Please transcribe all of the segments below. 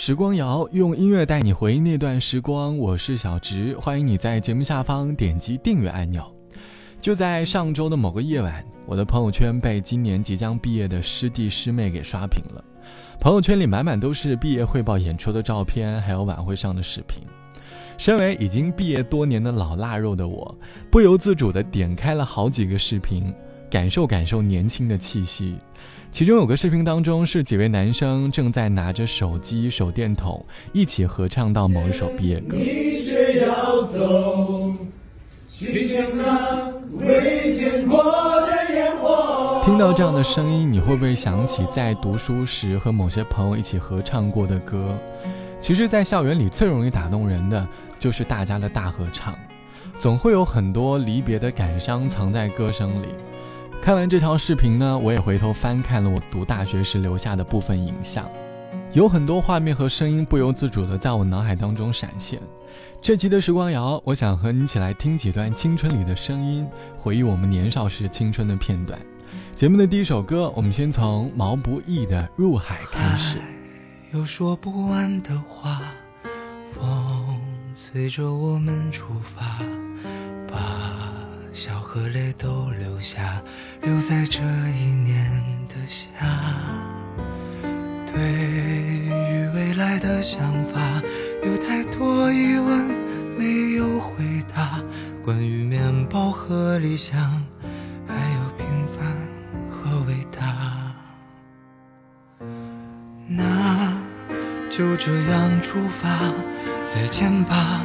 时光谣用音乐带你回忆那段时光，我是小植，欢迎你在节目下方点击订阅按钮。就在上周的某个夜晚，我的朋友圈被今年即将毕业的师弟师妹给刷屏了，朋友圈里满满都是毕业汇报演出的照片，还有晚会上的视频。身为已经毕业多年的老腊肉的我，不由自主地点开了好几个视频，感受感受年轻的气息。其中有个视频当中，是几位男生正在拿着手机、手电筒一起合唱到某一首毕业歌。听到这样的声音，你会不会想起在读书时和某些朋友一起合唱过的歌？其实，在校园里最容易打动人的就是大家的大合唱，总会有很多离别的感伤藏在歌声里。看完这条视频呢，我也回头翻看了我读大学时留下的部分影像，有很多画面和声音不由自主的在我脑海当中闪现。这期的时光谣，我想和你一起来听几段青春里的声音，回忆我们年少时青春的片段。节目的第一首歌，我们先从毛不易的《入海》开始。有说不完的话，风随着我们出发，把。笑和泪都留下，留在这一年的夏。对于未来的想法，有太多疑问没有回答。关于面包和理想，还有平凡和伟大。那就这样出发，再见吧。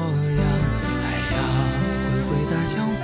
样。江湖，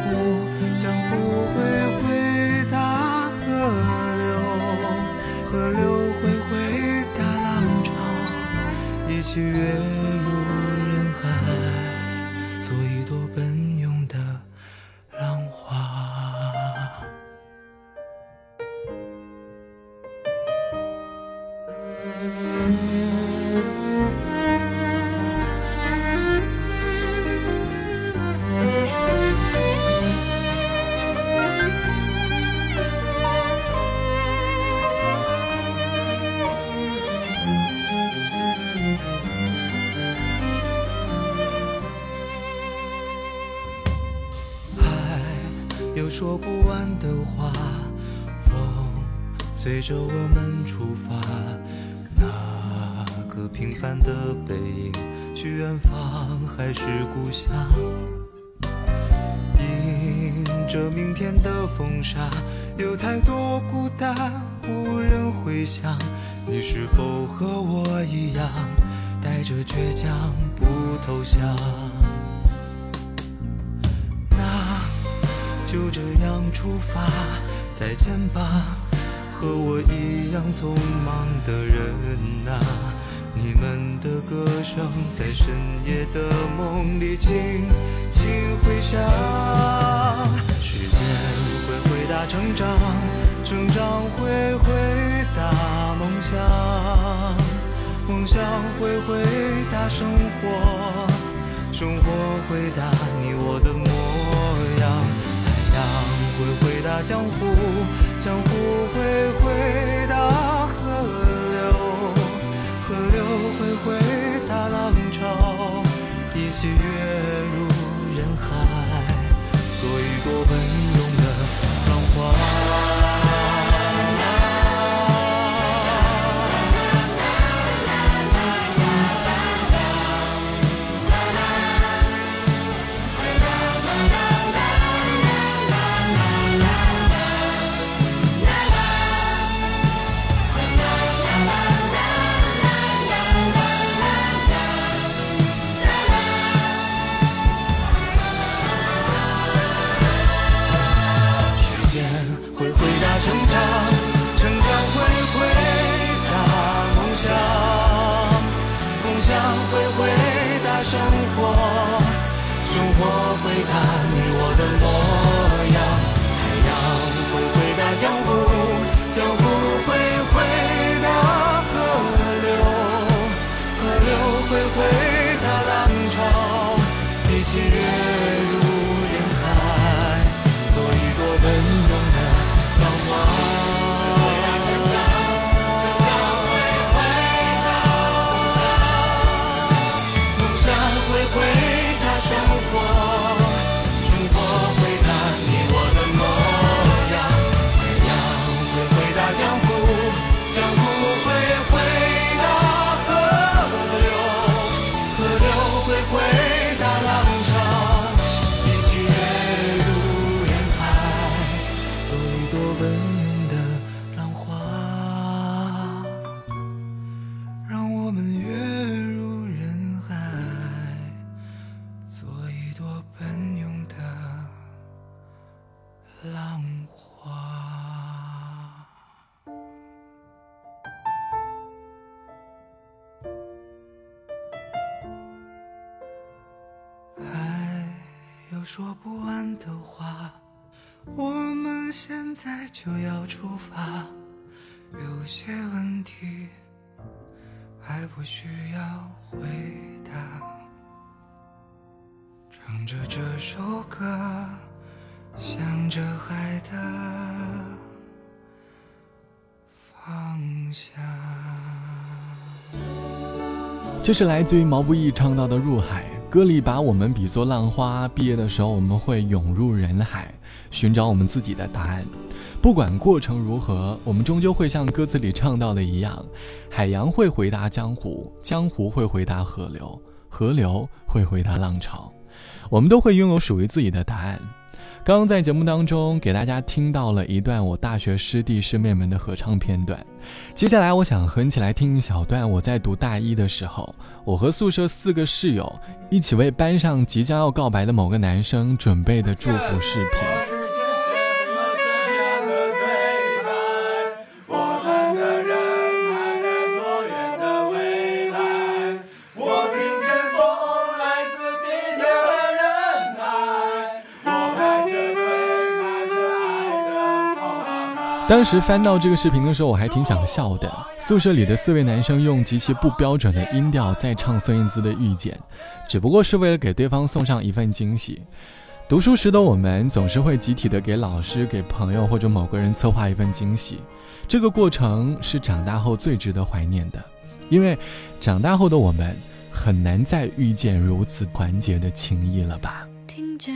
说不完的话，风随着我们出发，那个平凡的背影，去远方还是故乡？迎着明天的风沙，有太多孤单无人回响。你是否和我一样，带着倔强不投降？就这样出发，再见吧，和我一样匆忙的人啊！你们的歌声在深夜的梦里轻轻回响。时间会回答成长，成长会回答梦想，梦想会回答生活，生活回答你我的模样。大江湖，江湖会回答河流，河流会回答浪潮，一起跃入人海，做一朵说不完的话，我们现在就要出发。有些问题。还不需要回答。唱着这首歌，向着海的方向。这是来自于毛不易唱到的《入海》，歌里把我们比作浪花。毕业的时候，我们会涌入人海，寻找我们自己的答案。不管过程如何，我们终究会像歌词里唱到的一样：海洋会回答江湖，江湖会回答河流，河流会回答浪潮。我们都会拥有属于自己的答案。刚刚在节目当中给大家听到了一段我大学师弟师妹们的合唱片段，接下来我想合起来听一小段我在读大一的时候，我和宿舍四个室友一起为班上即将要告白的某个男生准备的祝福视频。当时翻到这个视频的时候，我还挺想笑的。宿舍里的四位男生用极其不标准的音调在唱孙燕姿的《遇见》，只不过是为了给对方送上一份惊喜。读书时的我们总是会集体的给老师、给朋友或者某个人策划一份惊喜，这个过程是长大后最值得怀念的，因为长大后的我们很难再遇见如此团结的情谊了吧。听见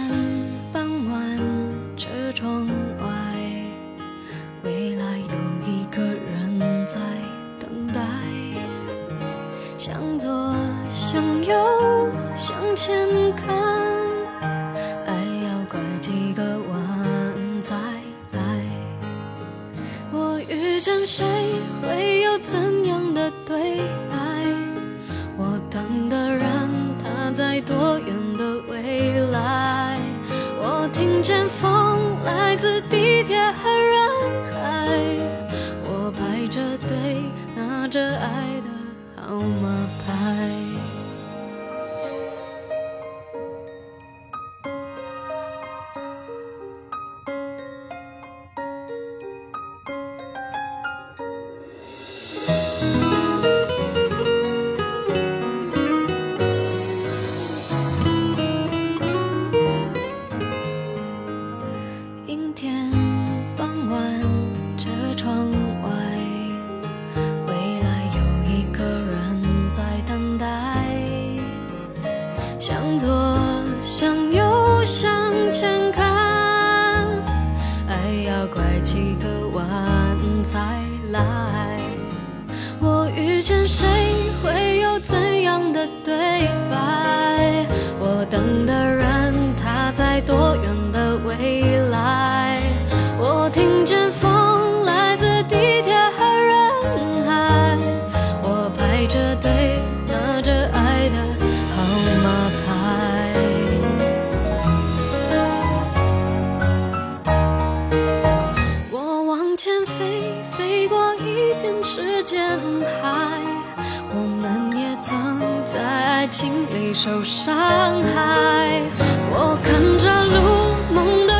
在多远伤害。我们也曾在爱情里受伤害。我看着路，梦的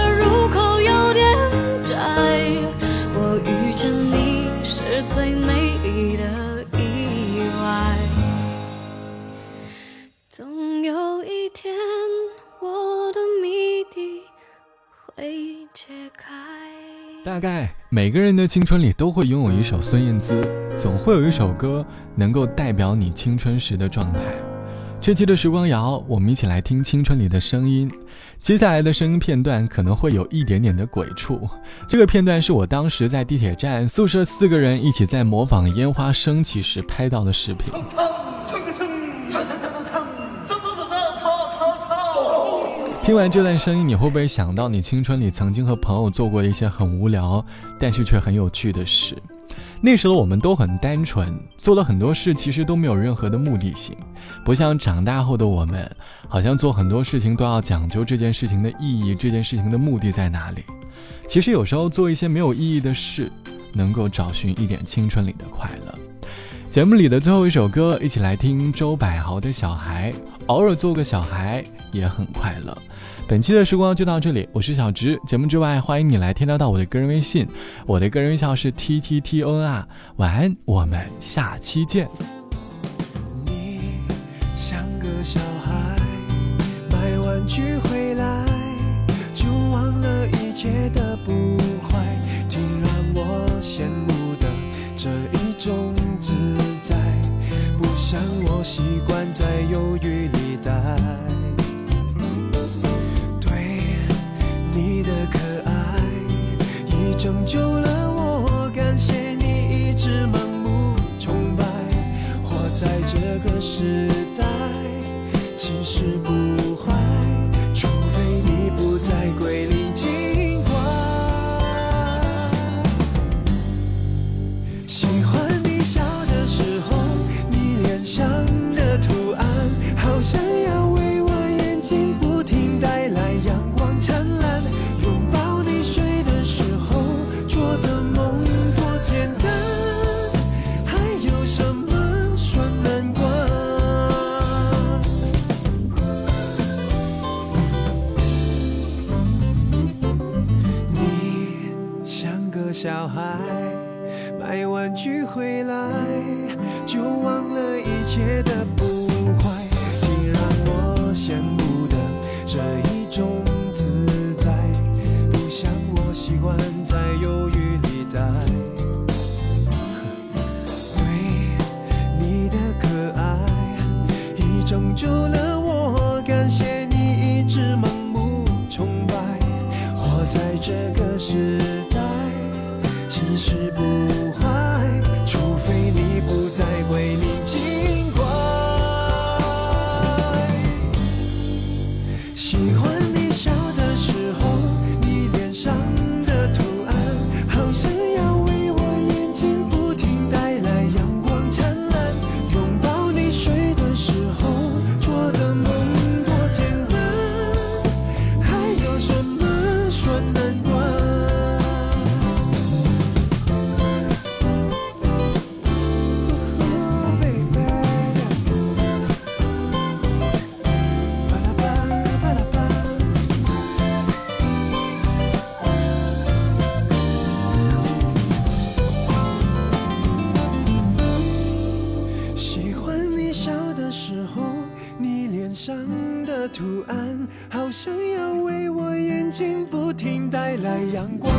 大概每个人的青春里都会拥有一首孙燕姿，总会有一首歌能够代表你青春时的状态。这期的时光谣，我们一起来听青春里的声音。接下来的声音片段可能会有一点点的鬼畜。这个片段是我当时在地铁站，宿舍四个人一起在模仿烟花升起时拍到的视频。听完这段声音，你会不会想到你青春里曾经和朋友做过一些很无聊，但是却很有趣的事？那时候我们都很单纯，做了很多事，其实都没有任何的目的性，不像长大后的我们，好像做很多事情都要讲究这件事情的意义，这件事情的目的在哪里？其实有时候做一些没有意义的事，能够找寻一点青春里的快乐。节目里的最后一首歌，一起来听周柏豪的《小孩》，偶尔做个小孩也很快乐。本期的时光就到这里，我是小直。节目之外，欢迎你来添加到我的个人微信，我的个人微信是 t t t o n r。晚安，我们下期见。你像个小孩，买玩具回来就忘了一切的不坏，挺让我羡慕的这一种自在，不像我习惯在犹豫里待。可爱，一拯救阳光